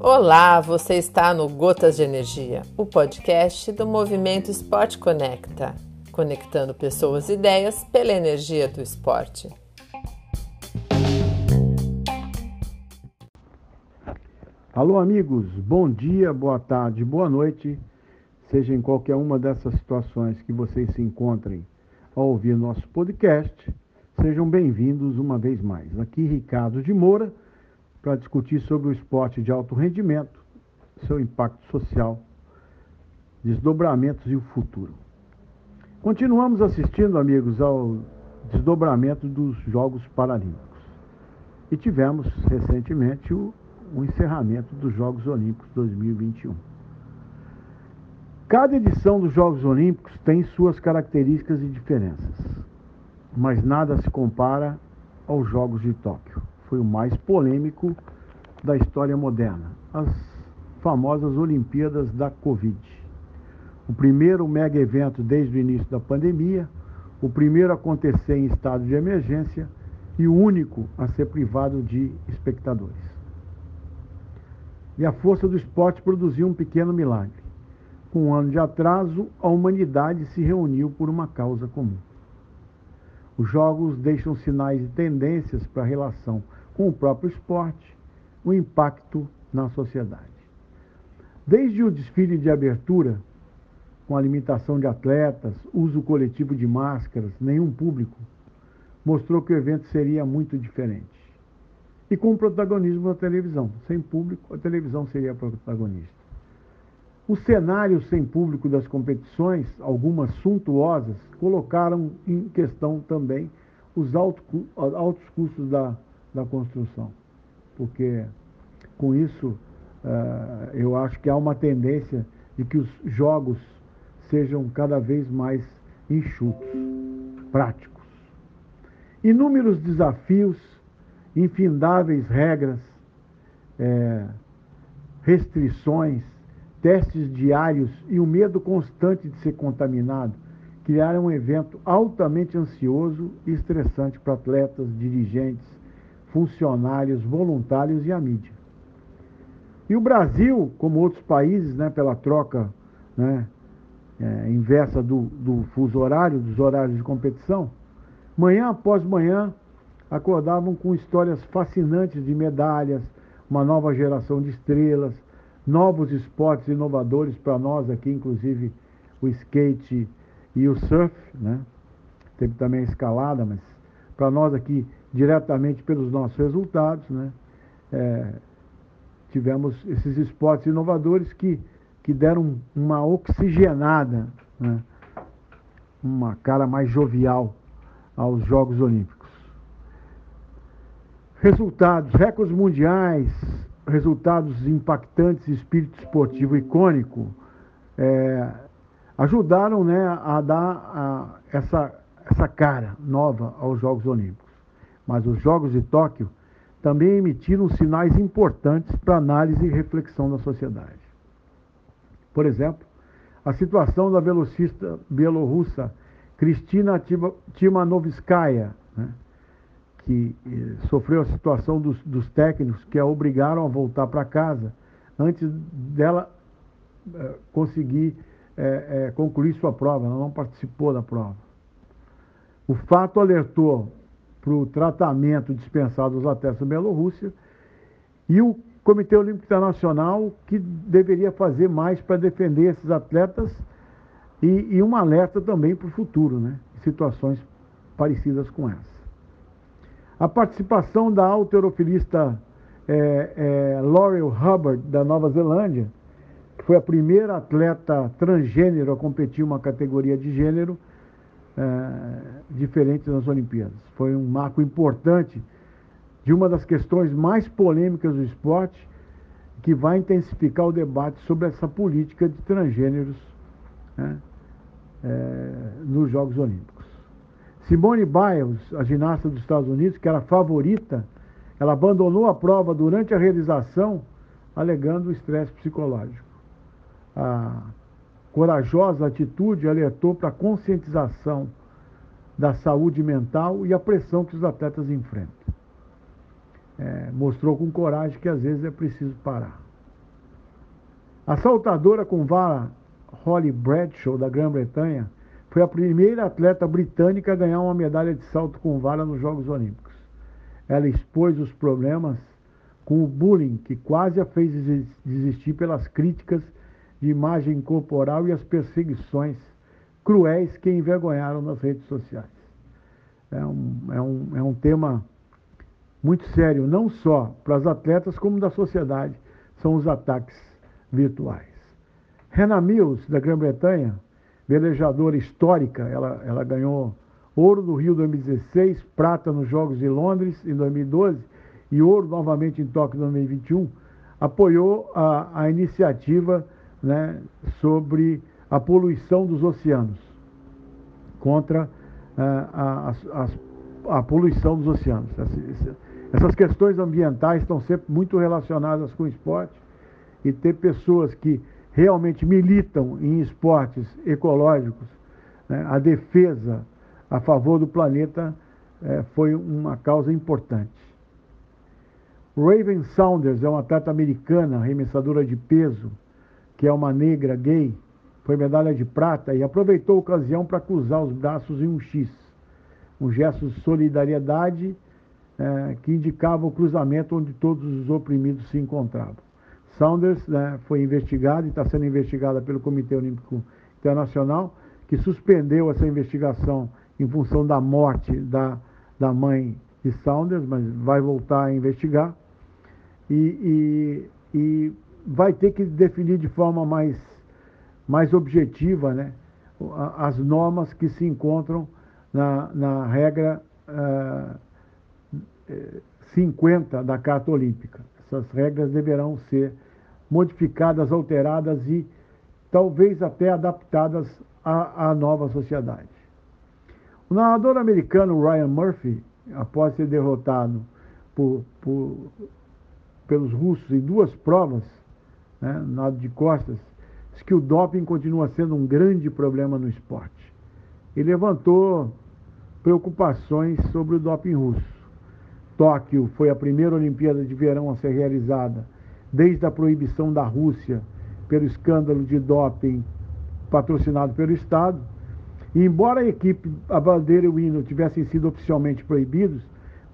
Olá, você está no Gotas de Energia, o podcast do Movimento Esporte Conecta, conectando pessoas e ideias pela energia do esporte. Alô, amigos, bom dia, boa tarde, boa noite, seja em qualquer uma dessas situações que vocês se encontrem ao ouvir nosso podcast, sejam bem-vindos uma vez mais. Aqui, Ricardo de Moura para discutir sobre o esporte de alto rendimento, seu impacto social, desdobramentos e o futuro. Continuamos assistindo, amigos, ao desdobramento dos Jogos Paralímpicos. E tivemos recentemente o, o encerramento dos Jogos Olímpicos 2021. Cada edição dos Jogos Olímpicos tem suas características e diferenças, mas nada se compara aos Jogos de Tóquio foi o mais polêmico da história moderna, as famosas Olimpíadas da Covid. O primeiro mega evento desde o início da pandemia, o primeiro a acontecer em estado de emergência e o único a ser privado de espectadores. E a força do esporte produziu um pequeno milagre. Com um ano de atraso, a humanidade se reuniu por uma causa comum. Os jogos deixam sinais e tendências para a relação com o próprio esporte, o impacto na sociedade. Desde o desfile de abertura, com a limitação de atletas, uso coletivo de máscaras, nenhum público, mostrou que o evento seria muito diferente. E com o protagonismo da televisão. Sem público, a televisão seria a protagonista. O cenário sem público das competições, algumas suntuosas, colocaram em questão também os altos custos da da construção. Porque com isso uh, eu acho que há uma tendência de que os jogos sejam cada vez mais enxutos, práticos. Inúmeros desafios, infindáveis regras, é, restrições, testes diários e o medo constante de ser contaminado criaram um evento altamente ansioso e estressante para atletas, dirigentes, funcionários, voluntários e a mídia. E o Brasil, como outros países, né, pela troca né, é, inversa do, do fuso horário, dos horários de competição, manhã após manhã acordavam com histórias fascinantes de medalhas, uma nova geração de estrelas, novos esportes inovadores para nós aqui, inclusive o skate e o surf, né? Teve também a escalada, mas para nós aqui diretamente pelos nossos resultados, né? É, tivemos esses esportes inovadores que, que deram uma oxigenada, né? uma cara mais jovial aos Jogos Olímpicos. Resultados, recordes mundiais, resultados impactantes, espírito esportivo icônico, é, ajudaram né, a dar a, essa, essa cara nova aos Jogos Olímpicos mas os Jogos de Tóquio também emitiram sinais importantes para análise e reflexão da sociedade. Por exemplo, a situação da velocista bielorrussa Kristina Timanovskaya, né, que eh, sofreu a situação dos, dos, técnicos que a obrigaram a voltar para casa antes dela eh, conseguir eh, concluir sua prova, ela não participou da prova. O fato alertou para o tratamento dispensado aos atletas da Bielorrússia e o Comitê Olímpico Internacional que deveria fazer mais para defender esses atletas e, e um alerta também para o futuro, né? Situações parecidas com essa. A participação da alterofilista é, é, Laurel Hubbard, da Nova Zelândia, que foi a primeira atleta transgênero a competir uma categoria de gênero, é, diferentes nas Olimpíadas. Foi um marco importante de uma das questões mais polêmicas do esporte, que vai intensificar o debate sobre essa política de transgêneros né, é, nos Jogos Olímpicos. Simone Biles, a ginasta dos Estados Unidos, que era favorita, ela abandonou a prova durante a realização, alegando estresse psicológico. A corajosa atitude alertou para a conscientização da saúde mental e a pressão que os atletas enfrentam. É, mostrou com coragem que às vezes é preciso parar. A saltadora com vara Holly Bradshaw, da Grã-Bretanha, foi a primeira atleta britânica a ganhar uma medalha de salto com vara nos Jogos Olímpicos. Ela expôs os problemas com o bullying, que quase a fez desistir pelas críticas de imagem corporal e as perseguições cruéis que envergonharam nas redes sociais. É um, é um, é um tema muito sério, não só para as atletas, como da sociedade, são os ataques virtuais. Hannah Mills, da Grã-Bretanha, velejadora histórica, ela, ela ganhou ouro no Rio 2016, prata nos Jogos de Londres em 2012 e ouro novamente em Tóquio em 2021, apoiou a, a iniciativa né, sobre a poluição dos oceanos, contra uh, a, a, a, poluição dos oceanos. Essas questões ambientais estão sempre muito relacionadas com o esporte e ter pessoas que realmente militam em esportes ecológicos, né, a defesa a favor do planeta é, foi uma causa importante. Raven Saunders é uma atleta americana, arremessadora de peso, que é uma negra gay, foi medalha de prata e aproveitou a ocasião para cruzar os braços em um X, um gesto de solidariedade é, que indicava o cruzamento onde todos os oprimidos se encontravam. Saunders né, foi investigada e está sendo investigada pelo Comitê Olímpico Internacional, que suspendeu essa investigação em função da morte da, da mãe de Saunders, mas vai voltar a investigar. E, e, e vai ter que definir de forma mais, mais objetiva né, as normas que se encontram na, na regra uh, eh, 50 da Carta Olímpica. Essas regras deverão ser modificadas, alteradas e talvez até adaptadas à, à nova sociedade. O nadador americano Ryan Murphy, após ser derrotado por, por, pelos russos em duas provas, né, nado de costas, disse que o doping continua sendo um grande problema no esporte. E levantou preocupações sobre o doping russo. Tóquio foi a primeira Olimpíada de Verão a ser realizada desde a proibição da Rússia pelo escândalo de doping patrocinado pelo Estado. E embora a equipe, a bandeira e o hino tivessem sido oficialmente proibidos,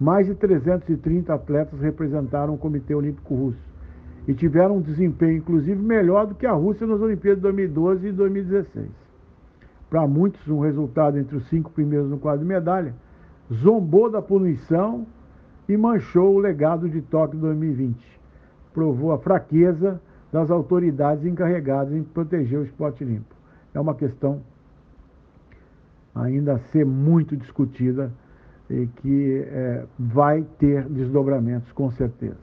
mais de 330 atletas representaram o Comitê Olímpico Russo e tiveram um desempenho, inclusive, melhor do que a Rússia nas Olimpíadas de 2012 e 2016. Para muitos, um resultado entre os cinco primeiros no quadro de medalha, zombou da punição e manchou o legado de Tóquio 2020 provou a fraqueza das autoridades encarregadas em proteger o esporte limpo. É uma questão ainda a ser muito discutida e que é, vai ter desdobramentos com certeza.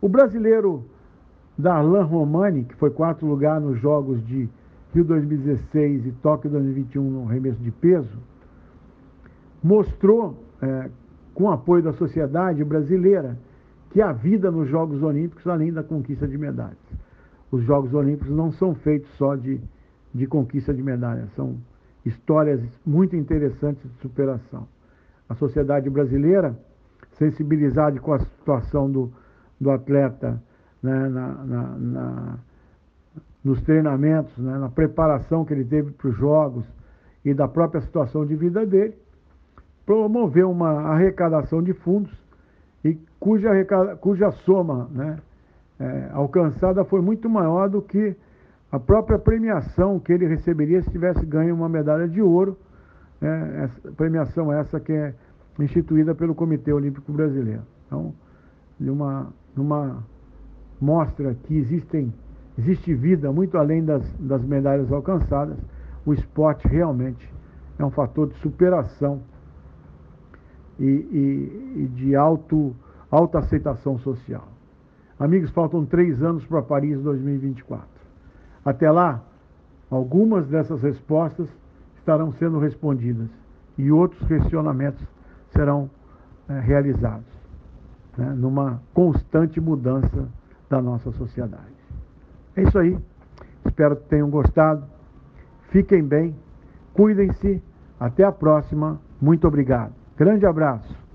O brasileiro Darlan Romani, que foi quarto lugar nos Jogos de Rio 2016 e Tóquio 2021 no remesso de peso, mostrou, é, com apoio da sociedade brasileira, que a vida nos Jogos Olímpicos, além da conquista de medalhas. Os Jogos Olímpicos não são feitos só de, de conquista de medalhas, são histórias muito interessantes de superação. A sociedade brasileira, sensibilizada com a situação do, do atleta né, na, na, na, nos treinamentos, né, na preparação que ele teve para os Jogos e da própria situação de vida dele, promoveu uma arrecadação de fundos e cuja, cuja soma né, é, alcançada foi muito maior do que a própria premiação que ele receberia se tivesse ganho uma medalha de ouro, né, essa, premiação essa que é instituída pelo Comitê Olímpico Brasileiro. Então, numa, numa mostra que existem, existe vida muito além das, das medalhas alcançadas, o esporte realmente é um fator de superação e, e, e de alta aceitação social. Amigos, faltam três anos para Paris 2024. Até lá, algumas dessas respostas estarão sendo respondidas e outros questionamentos serão é, realizados, né, numa constante mudança da nossa sociedade. É isso aí. Espero que tenham gostado. Fiquem bem, cuidem-se. Até a próxima Muito obrigado. Grande abraço.